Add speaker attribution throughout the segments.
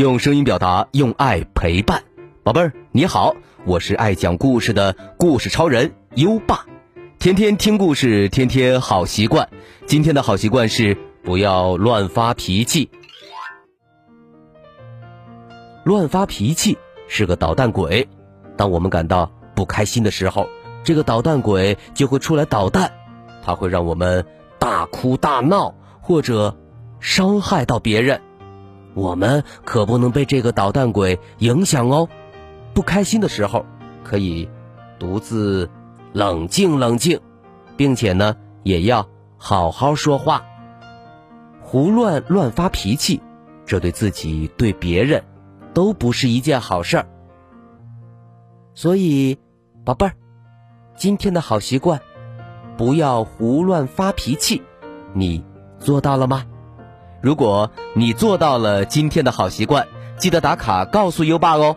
Speaker 1: 用声音表达，用爱陪伴。宝贝儿，你好，我是爱讲故事的故事超人优爸。天天听故事，天天好习惯。今天的好习惯是不要乱发脾气。乱发脾气是个捣蛋鬼。当我们感到不开心的时候，这个捣蛋鬼就会出来捣蛋，他会让我们大哭大闹，或者伤害到别人。我们可不能被这个捣蛋鬼影响哦。不开心的时候，可以独自冷静冷静，并且呢，也要好好说话。胡乱乱发脾气，这对自己对别人都不是一件好事儿。所以，宝贝儿，今天的好习惯，不要胡乱发脾气，你做到了吗？如果你做到了今天的好习惯，记得打卡告诉优爸哦。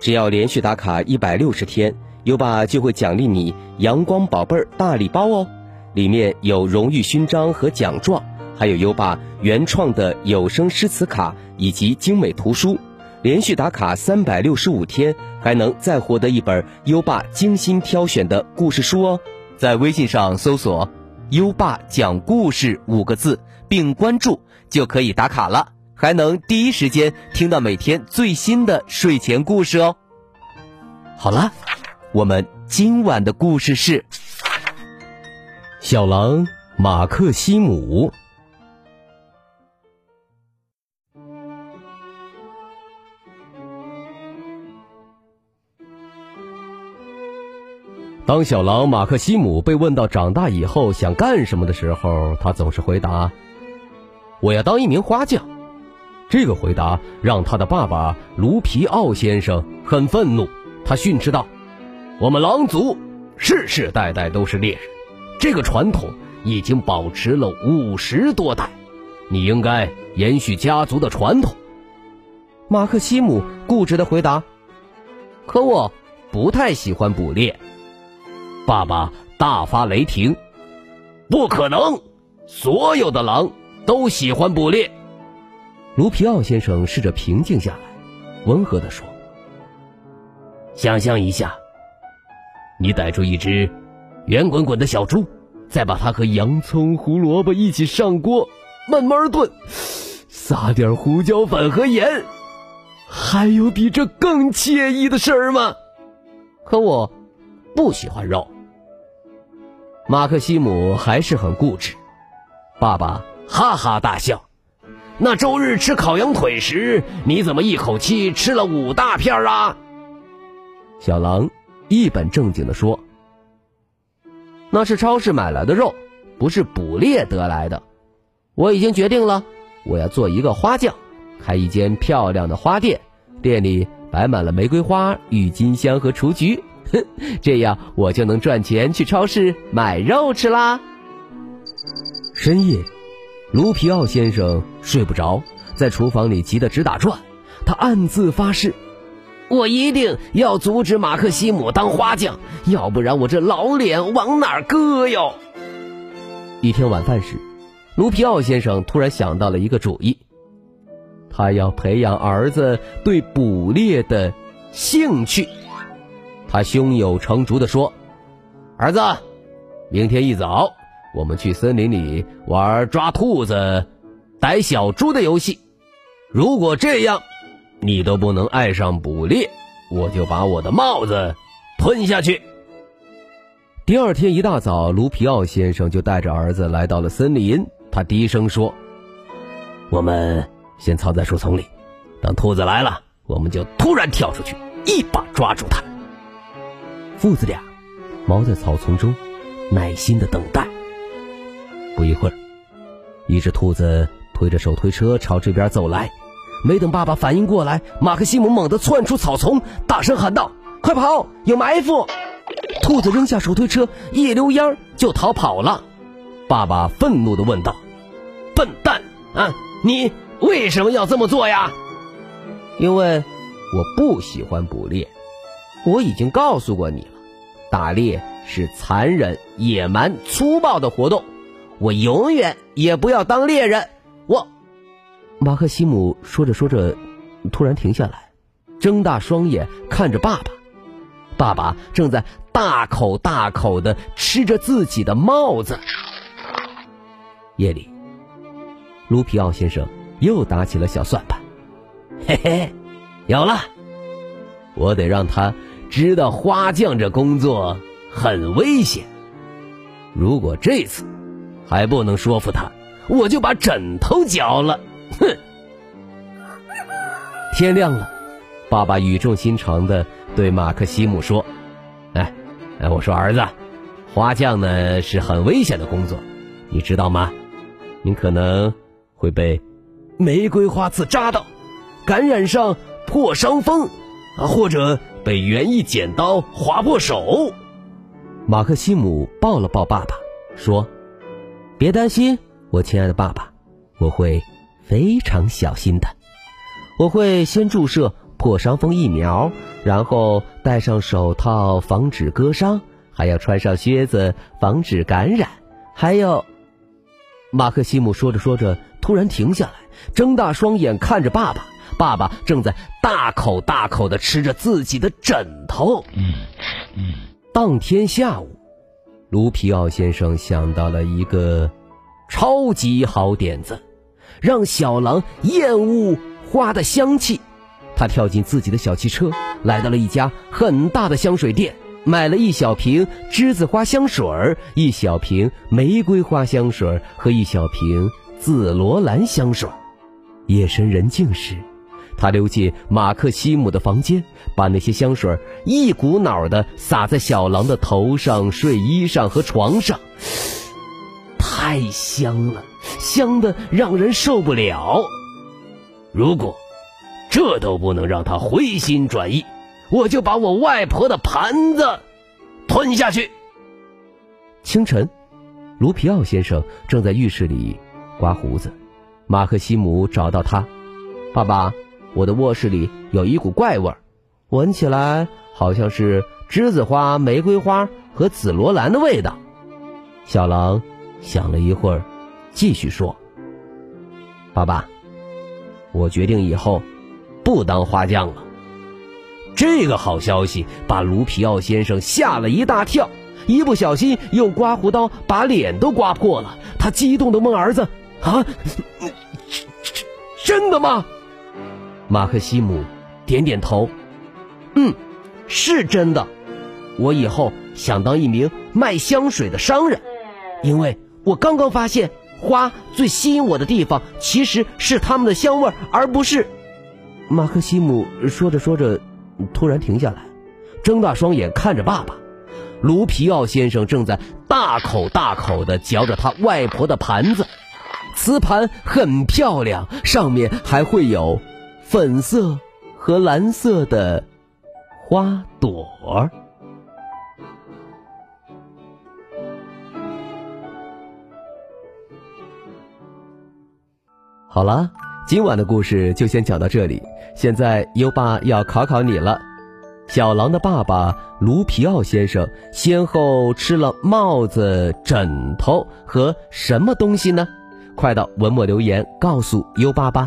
Speaker 1: 只要连续打卡一百六十天，优爸就会奖励你“阳光宝贝儿”大礼包哦。里面有荣誉勋章和奖状，还有优爸原创的有声诗词卡以及精美图书。连续打卡三百六十五天，还能再获得一本优爸精心挑选的故事书哦。在微信上搜索“优爸讲故事”五个字，并关注。就可以打卡了，还能第一时间听到每天最新的睡前故事哦。好了，我们今晚的故事是《小狼马克西姆》。当小狼马克西姆被问到长大以后想干什么的时候，他总是回答。我要当一名花匠，这个回答让他的爸爸卢皮奥先生很愤怒。他训斥道：“我们狼族世世代代都是猎人，这个传统已经保持了五十多代，你应该延续家族的传统。”马克西姆固执的回答：“可我不太喜欢捕猎。”爸爸大发雷霆：“不可能！所有的狼。”都喜欢捕猎。卢皮奥先生试着平静下来，温和地说：“想象一下，你逮住一只圆滚滚的小猪，再把它和洋葱、胡萝卜一起上锅，慢慢炖，撒点胡椒粉和盐。还有比这更惬意的事儿吗？可我不喜欢肉。”马克西姆还是很固执。爸爸。哈哈大笑。那周日吃烤羊腿时，你怎么一口气吃了五大片啊？小狼一本正经的说：“那是超市买来的肉，不是捕猎得来的。我已经决定了，我要做一个花匠，开一间漂亮的花店，店里摆满了玫瑰花、郁金香和雏菊。哼，这样我就能赚钱去超市买肉吃啦。”深夜。卢皮奥先生睡不着，在厨房里急得直打转。他暗自发誓：“我一定要阻止马克西姆当花匠，要不然我这老脸往哪儿搁哟？”一天晚饭时，卢皮奥先生突然想到了一个主意，他要培养儿子对捕猎的兴趣。他胸有成竹地说：“儿子，明天一早。”我们去森林里玩抓兔子、逮小猪的游戏。如果这样，你都不能爱上捕猎，我就把我的帽子吞下去。第二天一大早，卢皮奥先生就带着儿子来到了森林。他低声说：“我们先藏在树丛里，等兔子来了，我们就突然跳出去，一把抓住它。”父子俩猫在草丛中，耐心的等待。不一会儿，一只兔子推着手推车朝这边走来。没等爸爸反应过来，马克西姆猛地窜出草丛，大声喊道：“快跑！有埋伏！”兔子扔下手推车，一溜烟儿就逃跑了。爸爸愤怒地问道：“笨蛋啊，你为什么要这么做呀？”“因为我不喜欢捕猎。我已经告诉过你了，打猎是残忍、野蛮、粗暴的活动。”我永远也不要当猎人。我，马克西姆说着说着，突然停下来，睁大双眼看着爸爸。爸爸正在大口大口的吃着自己的帽子。夜里，卢皮奥先生又打起了小算盘。嘿嘿，有了！我得让他知道花匠这工作很危险。如果这次还不能说服他，我就把枕头嚼了。哼！天亮了，爸爸语重心长的对马克西姆说：“哎，哎，我说儿子，花匠呢是很危险的工作，你知道吗？你可能会被玫瑰花刺扎到，感染上破伤风，啊，或者被园艺剪刀划破手。”马克西姆抱了抱爸爸，说：“别担心，我亲爱的爸爸，我会非常小心的。”我会先注射破伤风疫苗，然后戴上手套防止割伤，还要穿上靴子防止感染。还有，马克西姆说着说着突然停下来，睁大双眼看着爸爸。爸爸正在大口大口的吃着自己的枕头。嗯嗯。当天下午，卢皮奥先生想到了一个超级好点子，让小狼厌恶。花的香气，他跳进自己的小汽车，来到了一家很大的香水店，买了一小瓶栀子花香水儿，一小瓶玫瑰花香水和一小瓶紫罗兰香水。夜深人静时，他溜进马克西姆的房间，把那些香水一股脑的洒在小狼的头上、睡衣上和床上，太香了，香的让人受不了。如果这都不能让他回心转意，我就把我外婆的盘子吞下去。清晨，卢皮奥先生正在浴室里刮胡子。马克西姆找到他：“爸爸，我的卧室里有一股怪味，闻起来好像是栀子花、玫瑰花和紫罗兰的味道。”小狼想了一会儿，继续说：“爸爸。”我决定以后不当花匠了。这个好消息把卢皮奥先生吓了一大跳，一不小心用刮胡刀把脸都刮破了。他激动的问儿子：“啊，真的吗？”马克西姆点点头：“嗯，是真的。我以后想当一名卖香水的商人，因为我刚刚发现。”花最吸引我的地方，其实是它们的香味，而不是。马克西姆说着说着，突然停下来，睁大双眼看着爸爸。卢皮奥先生正在大口大口地嚼着他外婆的盘子，瓷盘很漂亮，上面还会有粉色和蓝色的花朵。好了，今晚的故事就先讲到这里。现在优爸要考考你了：小狼的爸爸卢皮奥先生先后吃了帽子、枕头和什么东西呢？快到文末留言告诉优爸吧。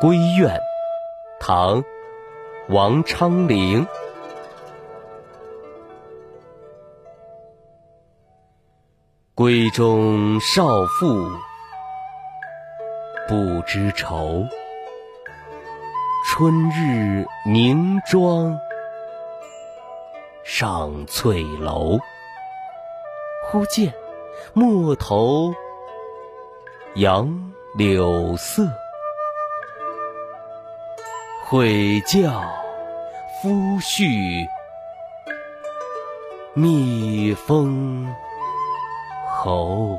Speaker 1: 闺怨，唐·王昌龄。闺中少妇不知愁，春日凝妆上翠楼。忽见陌头杨柳色，悔教夫婿觅封。侯，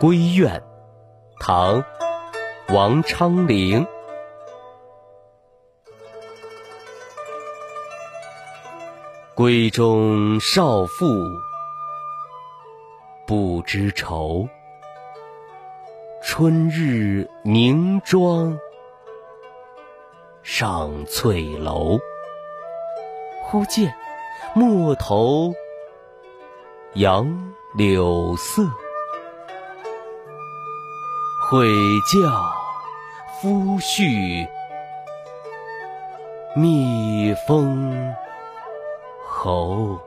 Speaker 1: 闺怨，唐，王昌龄。闺中少妇不知愁，春日凝妆上翠楼。忽见陌头杨柳色，悔教夫婿觅封。侯。